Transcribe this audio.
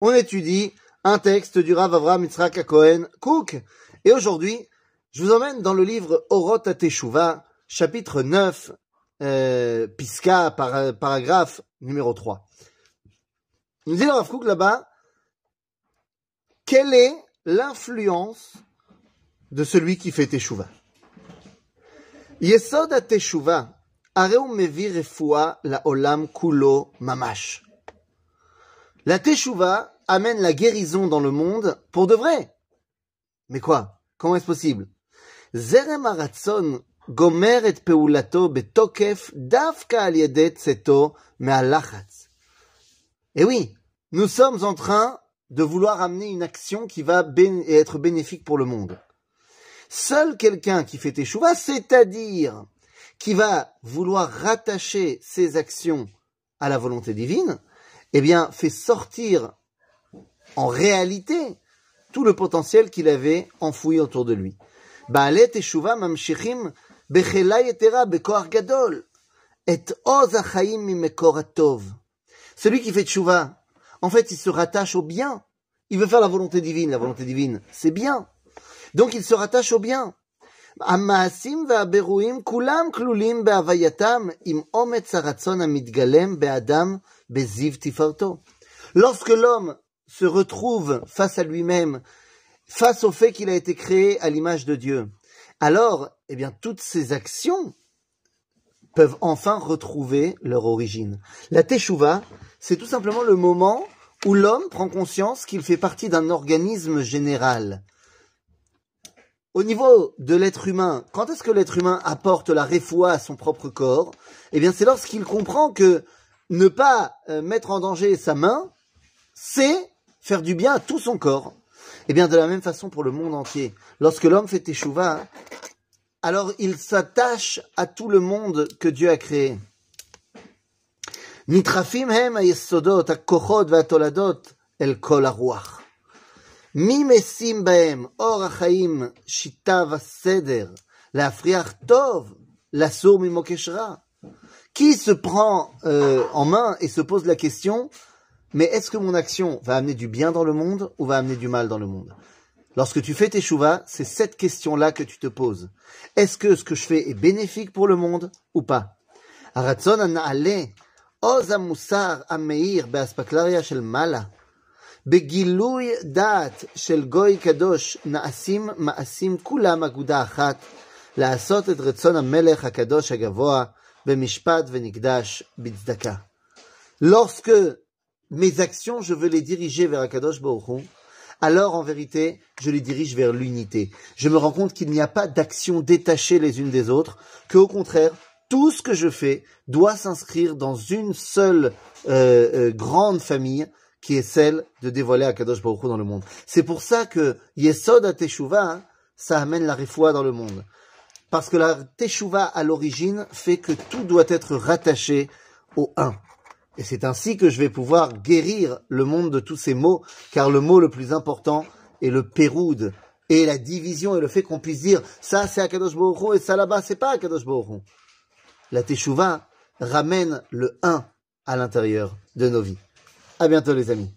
on étudie un texte du Rav Avram Yitzhak Cohen Cook. Et aujourd'hui, je vous emmène dans le livre Orot Teshuva, chapitre 9, euh, Pisca, paragraphe numéro 3. Il nous dit le Rav Cook là-bas, quelle est l'influence de celui qui fait Teshuva Yesod Teshuva, Areu Mevi Refoua la Olam Kulo Mamash. La Teshuva amène la guérison dans le monde pour de vrai. Mais quoi? Comment est-ce possible? Zerem gomer et peulato betokef me'alachatz. Eh oui, nous sommes en train de vouloir amener une action qui va être bénéfique pour le monde. Seul quelqu'un qui fait teshuva, c'est-à-dire qui va vouloir rattacher ses actions à la volonté divine, eh bien, fait sortir en réalité tout le potentiel qu'il avait enfoui autour de lui. Celui qui fait teshuva, en fait, il se rattache au bien. Il veut faire la volonté divine. La volonté divine, c'est bien. Donc, il se rattache au bien. המעשים והבירואים כולם כלולים בהווייתם עם אומץ הרצון המתגלם באדם בזיו תפארתו. Lorsque l'homme se retrouve face à lui-même, face au fait qu'il a été créé à l'image de Dieu, alors, eh bien, toutes ces actions peuvent enfin retrouver leur origine. La Teshuvah, c'est tout simplement le moment où l'homme prend conscience qu'il fait partie d'un organisme général. Au niveau de l'être humain, quand est-ce que l'être humain apporte la réfoua à son propre corps? Eh bien, c'est lorsqu'il comprend que ne pas euh, mettre en danger sa main, c'est faire du bien à tout son corps. Eh bien, de la même façon pour le monde entier. Lorsque l'homme fait échouva, alors il s'attache à tout le monde que Dieu a créé. Or la tov, la. Qui se prend euh, en main et se pose la question, mais est-ce que mon action va amener du bien dans le monde ou va amener du mal dans le monde? Lorsque tu fais tes chouvas, c'est cette question-là que tu te poses. Est-ce que ce que je fais est bénéfique pour le monde ou pas? Aratzon an ameir. בגילוי דעת של גוי קדוש נעשים מעשים כולם אגודה אחת, לעשות את רצון המלך הקדוש הגבוה במשפט ונקדש בצדקה. Lorsque mes actions, je veux les diriger vers Akadosh Baruch alors en vérité, je les dirige vers l'unité. Je me rends compte qu'il n'y a pas d'actions détachées les unes des autres, que au contraire, tout ce que je fais doit s'inscrire dans une seule euh, euh, grande famille, qui est celle de dévoiler Akadosh Baruch dans le monde. C'est pour ça que Yesod à hein, ça amène la refoua dans le monde. Parce que la Teshuvah, à l'origine, fait que tout doit être rattaché au un. Et c'est ainsi que je vais pouvoir guérir le monde de tous ces mots, car le mot le plus important est le péroude, et la division, et le fait qu'on puisse dire, ça c'est Akadosh Baruch et ça là-bas c'est pas Akadosh Baruch. La Teshuvah ramène le un à l'intérieur de nos vies. À bientôt les amis.